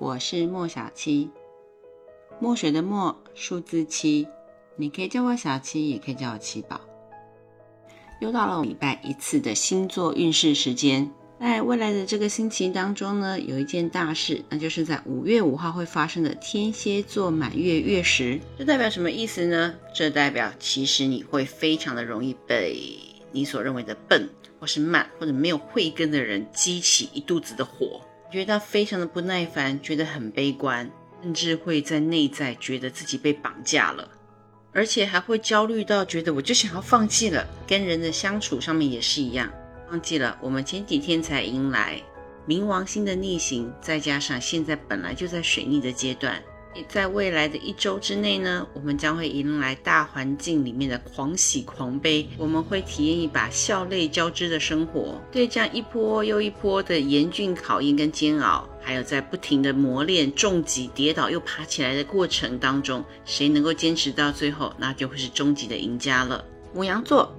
我是莫小七，墨水的墨，数字七，你可以叫我小七，也可以叫我七宝。又到了礼拜一次的星座运势时间，在未来的这个星期当中呢，有一件大事，那就是在五月五号会发生的天蝎座满月月食。这代表什么意思呢？这代表其实你会非常的容易被你所认为的笨，或是慢，或者没有慧根的人激起一肚子的火。觉得非常的不耐烦，觉得很悲观，甚至会在内在觉得自己被绑架了，而且还会焦虑到觉得我就想要放弃了。跟人的相处上面也是一样，忘记了我们前几天才迎来冥王星的逆行，再加上现在本来就在水逆的阶段。在未来的一周之内呢，我们将会迎来大环境里面的狂喜狂悲，我们会体验一把笑泪交织的生活。对这样一波又一波的严峻考验跟煎熬，还有在不停的磨练、重击、跌倒又爬起来的过程当中，谁能够坚持到最后，那就会是终极的赢家了。母羊座，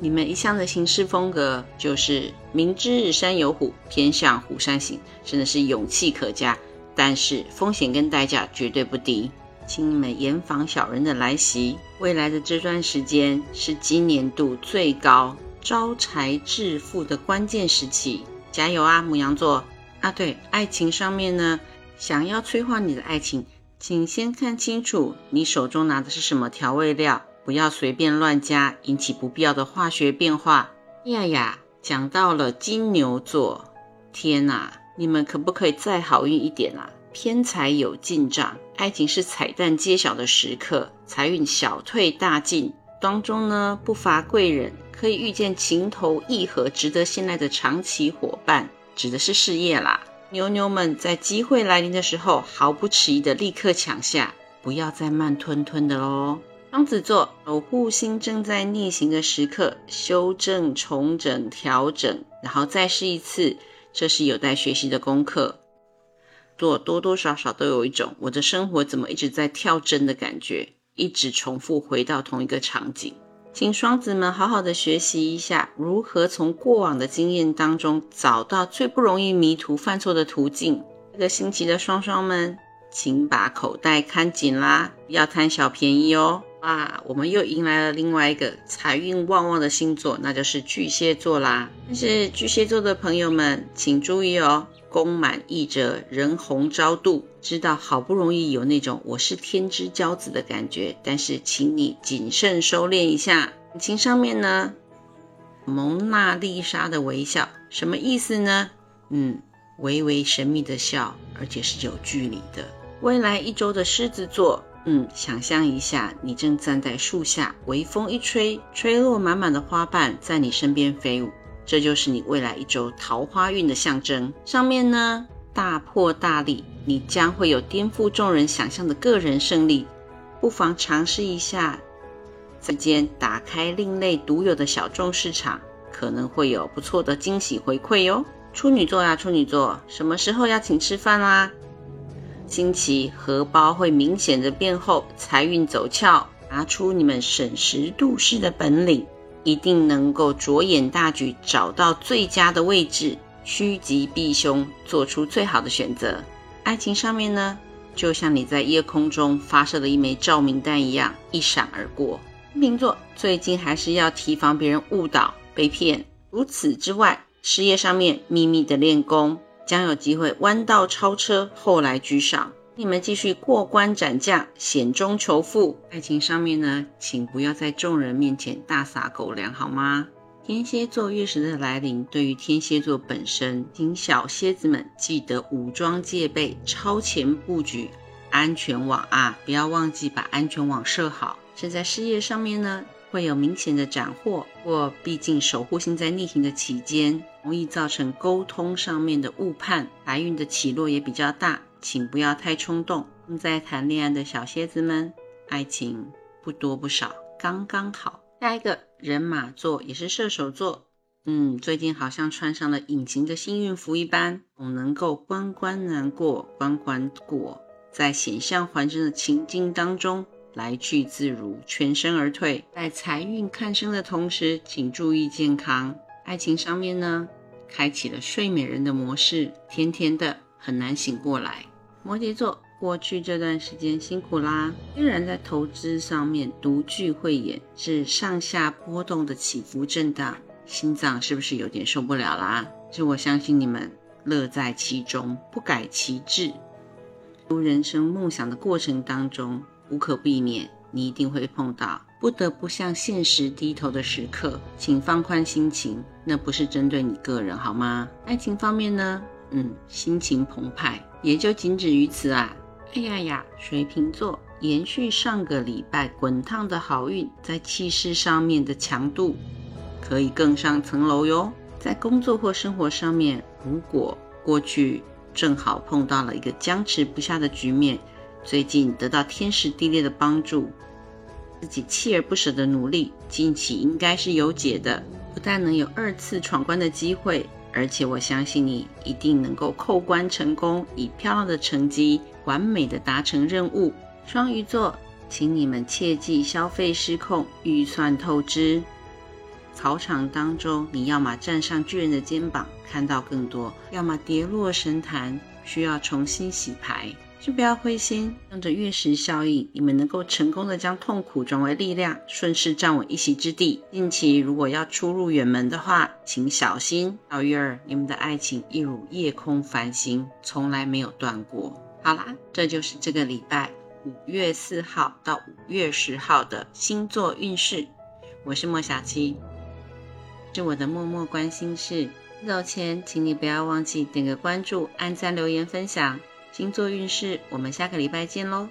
你们一向的行事风格就是明知山有虎，偏向虎山行，真的是勇气可嘉。但是风险跟代价绝对不低，请你们严防小人的来袭。未来的这段时间是今年度最高招财致富的关键时期，加油啊，母羊座！啊，对，爱情上面呢，想要催化你的爱情，请先看清楚你手中拿的是什么调味料，不要随便乱加，引起不必要的化学变化。呀呀，讲到了金牛座，天哪！你们可不可以再好运一点啊？偏财有进账，爱情是彩蛋揭晓的时刻，财运小退大进，当中呢不乏贵人，可以遇见情投意合、值得信赖的长期伙伴，指的是事业啦。牛牛们在机会来临的时候，毫不迟疑的立刻抢下，不要再慢吞吞的喽。双子座守护星正在逆行的时刻，修正、重整、调整，然后再试一次。这是有待学习的功课，做多多少少都有一种我的生活怎么一直在跳针的感觉，一直重复回到同一个场景。请双子们好好的学习一下，如何从过往的经验当中找到最不容易迷途犯错的途径。这个星期的双双们，请把口袋看紧啦，不要贪小便宜哦。哇，我们又迎来了另外一个财运旺旺的星座，那就是巨蟹座啦。但是巨蟹座的朋友们，请注意哦，功满意折，人红招妒，知道好不容易有那种我是天之骄子的感觉，但是请你谨慎收敛一下。感情上面呢，蒙娜丽莎的微笑，什么意思呢？嗯，微微神秘的笑，而且是有距离的。未来一周的狮子座。嗯，想象一下，你正站在树下，微风一吹，吹落满满的花瓣在你身边飞舞，这就是你未来一周桃花运的象征。上面呢，大破大立，你将会有颠覆众人想象的个人胜利，不妨尝试一下，之间打开另类独有的小众市场，可能会有不错的惊喜回馈哟。处女座呀，处女座，什么时候要请吃饭啦？星期荷包会明显的变厚，财运走俏，拿出你们审时度势的本领，一定能够着眼大局，找到最佳的位置，趋吉避凶，做出最好的选择。爱情上面呢，就像你在夜空中发射的一枚照明弹一样，一闪而过。天秤座最近还是要提防别人误导、被骗。除此之外，事业上面秘密的练功。将有机会弯道超车，后来居上。你们继续过关斩将，险中求富。爱情上面呢，请不要在众人面前大撒狗粮，好吗？天蝎座月食的来临，对于天蝎座本身，请小蝎子们记得武装戒备，超前布局安全网啊！不要忘记把安全网设好。现在事业上面呢？会有明显的斩获，或毕竟守护星在逆行的期间，容易造成沟通上面的误判，财运的起落也比较大，请不要太冲动。正在谈恋爱的小蝎子们，爱情不多不少，刚刚好。下一个人马座也是射手座，嗯，最近好像穿上了隐形的幸运符一般，总能够关关难过关关过，在险象环生的情境当中。来去自如，全身而退。在财运看升的同时，请注意健康。爱情上面呢，开启了睡美人的模式，甜甜的很难醒过来。摩羯座，过去这段时间辛苦啦。虽然在投资上面独具慧眼，是上下波动的起伏震荡，心脏是不是有点受不了啦？这我相信你们乐在其中，不改其志。如人生梦想的过程当中，无可避免，你一定会碰到不得不向现实低头的时刻，请放宽心情，那不是针对你个人好吗？爱情方面呢？嗯，心情澎湃。也就仅止于此啊！哎呀呀，水瓶座延续上个礼拜滚烫的好运，在气势上面的强度可以更上层楼哟。在工作或生活上面，如果过去正好碰到了一个僵持不下的局面，最近得到天时地利的帮助，自己锲而不舍的努力，近期应该是有解的，不但能有二次闯关的机会。而且我相信你一定能够扣关成功，以漂亮的成绩完美的达成任务。双鱼座，请你们切记消费失控、预算透支。草场当中，你要么站上巨人的肩膀，看到更多；要么跌落神坛，需要重新洗牌。就不要灰心，用着月食效应，你们能够成功的将痛苦转为力量，顺势站稳一席之地。近期如果要出入远门的话，请小心。老月儿，你们的爱情一如夜空繁星，从来没有断过。好啦，这就是这个礼拜五月四号到五月十号的星座运势。我是莫小七，是我的默默关心事。走前，请你不要忘记点个关注、按赞、留言、分享。星座运势，我们下个礼拜见喽。